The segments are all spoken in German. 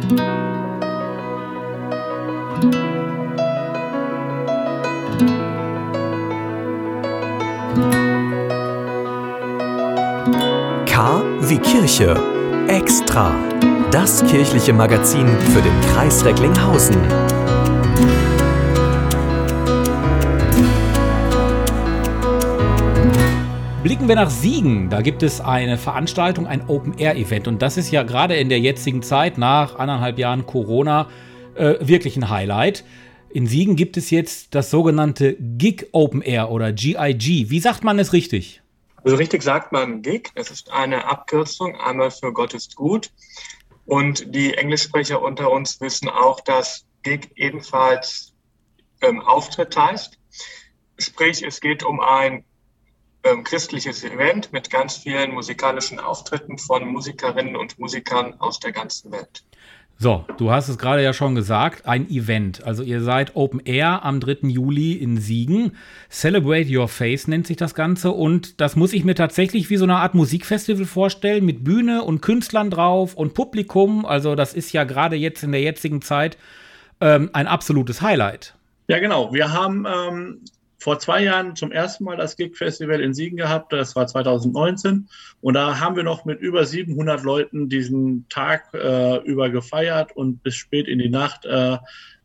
K wie Kirche. Extra. Das kirchliche Magazin für den Kreis Recklinghausen. Blicken wir nach Siegen. Da gibt es eine Veranstaltung, ein Open-Air-Event. Und das ist ja gerade in der jetzigen Zeit, nach anderthalb Jahren Corona, äh, wirklich ein Highlight. In Siegen gibt es jetzt das sogenannte Gig Open Air oder GIG. Wie sagt man es richtig? Also richtig sagt man Gig. Das ist eine Abkürzung, einmal für Gott ist gut. Und die Englischsprecher unter uns wissen auch, dass Gig ebenfalls ähm, Auftritt heißt. Sprich, es geht um ein ähm, christliches Event mit ganz vielen musikalischen Auftritten von Musikerinnen und Musikern aus der ganzen Welt. So, du hast es gerade ja schon gesagt, ein Event. Also ihr seid Open Air am 3. Juli in Siegen. Celebrate Your Face nennt sich das Ganze und das muss ich mir tatsächlich wie so eine Art Musikfestival vorstellen mit Bühne und Künstlern drauf und Publikum. Also das ist ja gerade jetzt in der jetzigen Zeit ähm, ein absolutes Highlight. Ja, genau. Wir haben ähm, vor zwei Jahren zum ersten Mal das Gig Festival in Siegen gehabt. Das war 2019. Und da haben wir noch mit über 700 Leuten diesen Tag äh, über gefeiert und bis spät in die Nacht äh,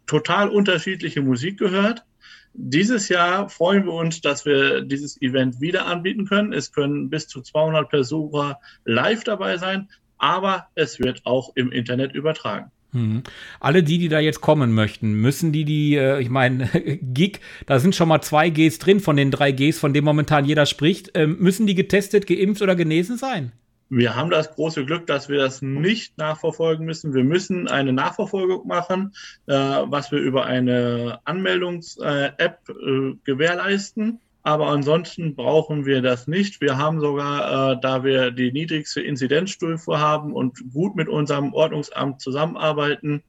total unterschiedliche Musik gehört. Dieses Jahr freuen wir uns, dass wir dieses Event wieder anbieten können. Es können bis zu 200 Besucher live dabei sein, aber es wird auch im Internet übertragen. Mhm. Alle die, die da jetzt kommen möchten, müssen die, die, äh, ich meine, Gig, da sind schon mal zwei Gs drin von den drei Gs, von denen momentan jeder spricht, ähm, müssen die getestet, geimpft oder genesen sein? Wir haben das große Glück, dass wir das nicht nachverfolgen müssen. Wir müssen eine Nachverfolgung machen, äh, was wir über eine Anmeldungs-App äh, gewährleisten. Aber ansonsten brauchen wir das nicht. Wir haben sogar, äh, da wir die niedrigste Inzidenzstufe haben und gut mit unserem Ordnungsamt zusammenarbeiten,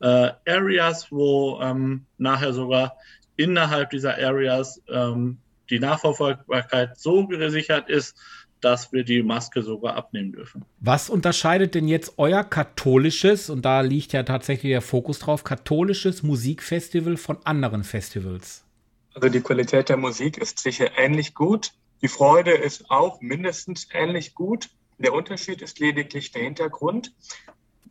äh, Areas, wo ähm, nachher sogar innerhalb dieser Areas ähm, die Nachverfolgbarkeit so gesichert ist, dass wir die Maske sogar abnehmen dürfen. Was unterscheidet denn jetzt euer katholisches, und da liegt ja tatsächlich der Fokus drauf, katholisches Musikfestival von anderen Festivals? Also die Qualität der Musik ist sicher ähnlich gut. Die Freude ist auch mindestens ähnlich gut. Der Unterschied ist lediglich der Hintergrund.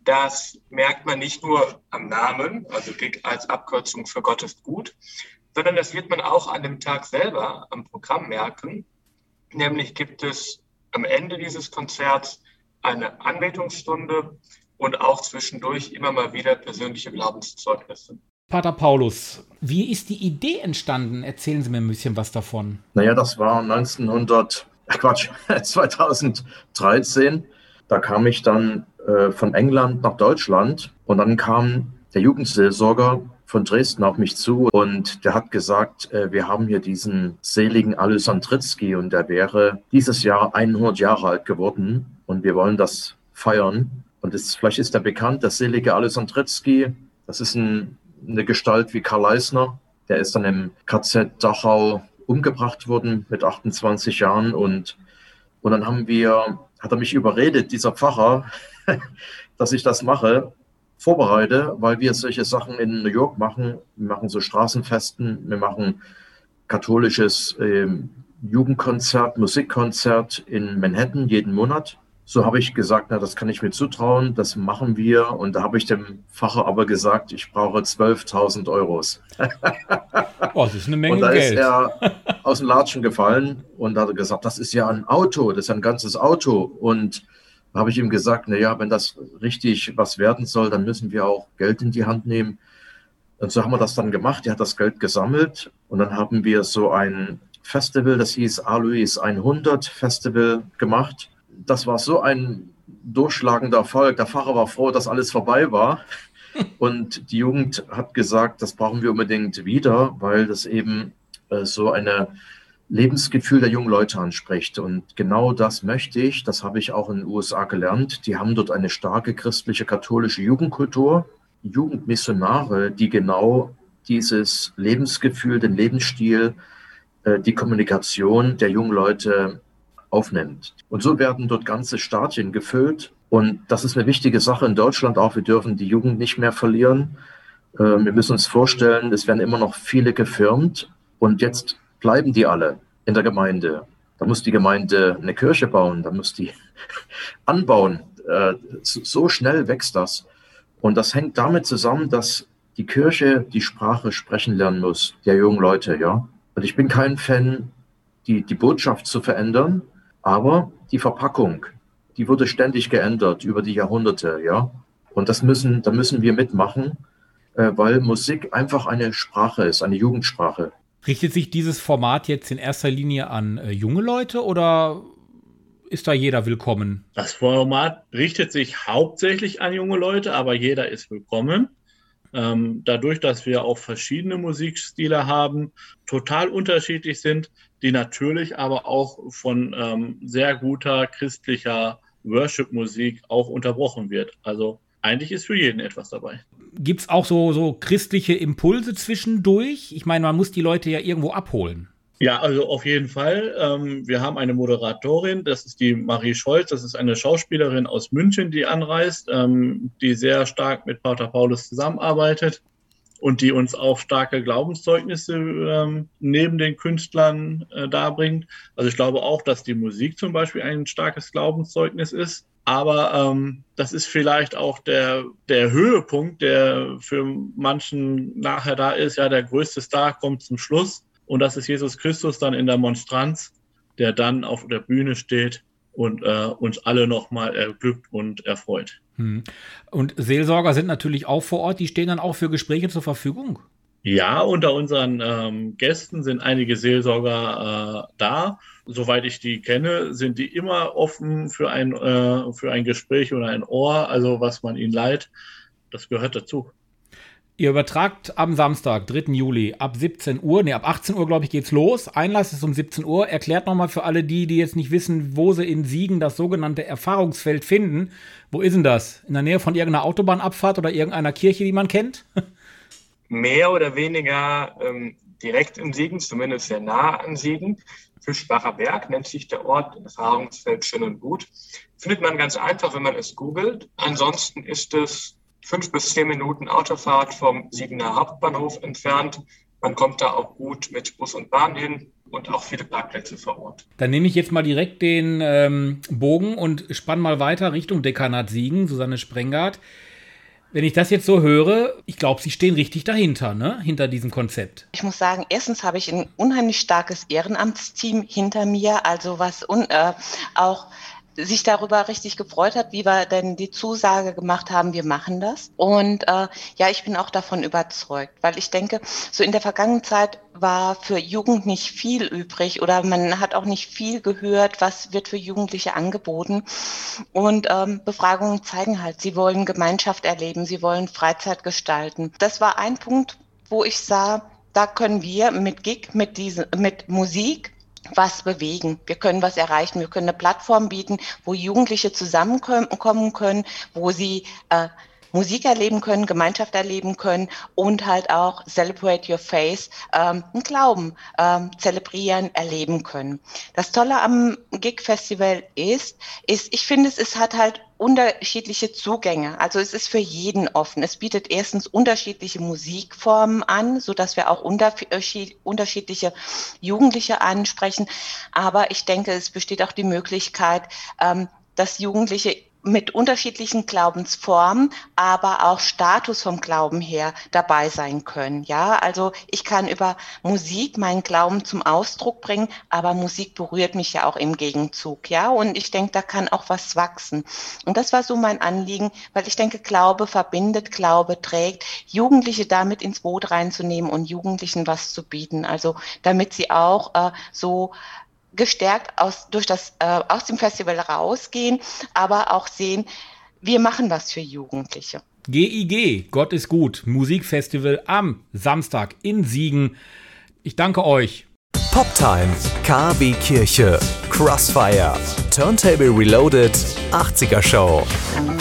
Das merkt man nicht nur am Namen, also GIG als Abkürzung für Gott ist gut, sondern das wird man auch an dem Tag selber am Programm merken. Nämlich gibt es am Ende dieses Konzerts eine Anbetungsstunde und auch zwischendurch immer mal wieder persönliche Glaubenszeugnisse. Pater Paulus, wie ist die Idee entstanden? Erzählen Sie mir ein bisschen was davon. Naja, das war 1900, äh Quatsch, 2013. Da kam ich dann äh, von England nach Deutschland und dann kam der Jugendseelsorger von Dresden auf mich zu und der hat gesagt, äh, wir haben hier diesen seligen Alysandritzky und der wäre dieses Jahr 100 Jahre alt geworden und wir wollen das feiern. Und das, vielleicht ist er bekannt, der selige Alysandritzky, das ist ein eine Gestalt wie Karl Eisner. Der ist dann im KZ Dachau umgebracht worden mit 28 Jahren und, und dann haben wir, hat er mich überredet, dieser Pfarrer, dass ich das mache, vorbereite, weil wir solche Sachen in New York machen. Wir machen so Straßenfesten, wir machen katholisches äh, Jugendkonzert, Musikkonzert in Manhattan jeden Monat. So habe ich gesagt, na, das kann ich mir zutrauen, das machen wir. Und da habe ich dem Pfarrer aber gesagt, ich brauche 12.000 Euros. Oh, das ist eine Menge und da Geld. ist er aus dem Latschen gefallen und hat gesagt, das ist ja ein Auto, das ist ein ganzes Auto. Und da habe ich ihm gesagt, na ja, wenn das richtig was werden soll, dann müssen wir auch Geld in die Hand nehmen. Und so haben wir das dann gemacht. Er hat das Geld gesammelt und dann haben wir so ein Festival, das hieß Alois 100 Festival gemacht das war so ein durchschlagender Erfolg. Der Pfarrer war froh, dass alles vorbei war. Und die Jugend hat gesagt, das brauchen wir unbedingt wieder, weil das eben äh, so eine Lebensgefühl der jungen Leute anspricht. Und genau das möchte ich, das habe ich auch in den USA gelernt. Die haben dort eine starke christliche katholische Jugendkultur, Jugendmissionare, die genau dieses Lebensgefühl, den Lebensstil, äh, die Kommunikation der jungen Leute aufnimmt. Und so werden dort ganze Stadien gefüllt. Und das ist eine wichtige Sache in Deutschland auch. Wir dürfen die Jugend nicht mehr verlieren. Äh, wir müssen uns vorstellen, es werden immer noch viele gefirmt. Und jetzt bleiben die alle in der Gemeinde. Da muss die Gemeinde eine Kirche bauen, da muss die anbauen. Äh, so schnell wächst das. Und das hängt damit zusammen, dass die Kirche die Sprache sprechen lernen muss, der jungen Leute, ja. Und ich bin kein Fan, die, die Botschaft zu verändern, aber die Verpackung, die wurde ständig geändert über die Jahrhunderte, ja. Und das müssen, da müssen wir mitmachen, äh, weil Musik einfach eine Sprache ist, eine Jugendsprache. Richtet sich dieses Format jetzt in erster Linie an äh, junge Leute oder ist da jeder willkommen? Das Format richtet sich hauptsächlich an junge Leute, aber jeder ist willkommen. Ähm, dadurch, dass wir auch verschiedene Musikstile haben, total unterschiedlich sind, die natürlich aber auch von ähm, sehr guter christlicher Worship-Musik auch unterbrochen wird. Also eigentlich ist für jeden etwas dabei. Gibt es auch so, so christliche Impulse zwischendurch? Ich meine, man muss die Leute ja irgendwo abholen. Ja, also auf jeden Fall. Ähm, wir haben eine Moderatorin, das ist die Marie Scholz, das ist eine Schauspielerin aus München, die anreist, ähm, die sehr stark mit Pater Paulus zusammenarbeitet und die uns auch starke Glaubenszeugnisse ähm, neben den Künstlern äh, darbringt. Also ich glaube auch, dass die Musik zum Beispiel ein starkes Glaubenszeugnis ist. Aber ähm, das ist vielleicht auch der, der Höhepunkt, der für manchen nachher da ist. Ja, der größte Star kommt zum Schluss. Und das ist Jesus Christus dann in der Monstranz, der dann auf der Bühne steht und äh, uns alle nochmal erglückt und erfreut. Hm. Und Seelsorger sind natürlich auch vor Ort, die stehen dann auch für Gespräche zur Verfügung. Ja, unter unseren ähm, Gästen sind einige Seelsorger äh, da. Soweit ich die kenne, sind die immer offen für ein, äh, für ein Gespräch oder ein Ohr, also was man ihnen leiht. Das gehört dazu. Ihr übertragt am Samstag, 3. Juli, ab 17 Uhr, nee, ab 18 Uhr, glaube ich, geht's los. Einlass ist um 17 Uhr. Erklärt nochmal für alle die, die jetzt nicht wissen, wo sie in Siegen das sogenannte Erfahrungsfeld finden. Wo ist denn das? In der Nähe von irgendeiner Autobahnabfahrt oder irgendeiner Kirche, die man kennt? Mehr oder weniger ähm, direkt in Siegen, zumindest sehr nah an Siegen. Fischbacher Berg nennt sich der Ort, Erfahrungsfeld schön und gut. Findet man ganz einfach, wenn man es googelt. Ansonsten ist es fünf bis zehn Minuten Autofahrt vom Siegener Hauptbahnhof entfernt. Man kommt da auch gut mit Bus und Bahn hin und auch viele Parkplätze vor Ort. Dann nehme ich jetzt mal direkt den ähm, Bogen und spann mal weiter Richtung Dekanat Siegen, Susanne Sprengart. Wenn ich das jetzt so höre, ich glaube, Sie stehen richtig dahinter, ne? hinter diesem Konzept. Ich muss sagen, erstens habe ich ein unheimlich starkes Ehrenamtsteam hinter mir, also was un, äh, auch sich darüber richtig gefreut hat, wie wir denn die Zusage gemacht haben, wir machen das. Und äh, ja, ich bin auch davon überzeugt, weil ich denke, so in der vergangenen Zeit war für Jugend nicht viel übrig oder man hat auch nicht viel gehört, was wird für Jugendliche angeboten. Und ähm, Befragungen zeigen halt, sie wollen Gemeinschaft erleben, sie wollen Freizeit gestalten. Das war ein Punkt, wo ich sah, da können wir mit Gig, mit, diese, mit Musik was bewegen. Wir können was erreichen. Wir können eine Plattform bieten, wo Jugendliche zusammenkommen können, wo sie äh, Musik erleben können, Gemeinschaft erleben können und halt auch Celebrate Your Face, ähm, einen Glauben ähm, zelebrieren, erleben können. Das Tolle am Gig Festival ist, ist, ich finde, es, es hat halt unterschiedliche Zugänge. Also es ist für jeden offen. Es bietet erstens unterschiedliche Musikformen an, so dass wir auch unterschiedliche Jugendliche ansprechen. Aber ich denke, es besteht auch die Möglichkeit, ähm, dass Jugendliche mit unterschiedlichen Glaubensformen, aber auch Status vom Glauben her dabei sein können. Ja, also ich kann über Musik meinen Glauben zum Ausdruck bringen, aber Musik berührt mich ja auch im Gegenzug. Ja, und ich denke, da kann auch was wachsen. Und das war so mein Anliegen, weil ich denke, Glaube verbindet, Glaube trägt, Jugendliche damit ins Boot reinzunehmen und Jugendlichen was zu bieten. Also damit sie auch äh, so gestärkt aus, durch das, äh, aus dem Festival rausgehen, aber auch sehen, wir machen was für Jugendliche. GIG, Gott ist gut, Musikfestival am Samstag in Siegen. Ich danke euch. Poptime, KW Kirche, Crossfire, Turntable Reloaded, 80er Show.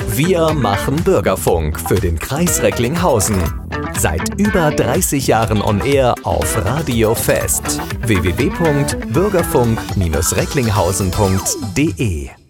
Wir machen Bürgerfunk für den Kreis Recklinghausen. Seit über 30 Jahren on Air auf Radio Fest. www.bürgerfunk-recklinghausen.de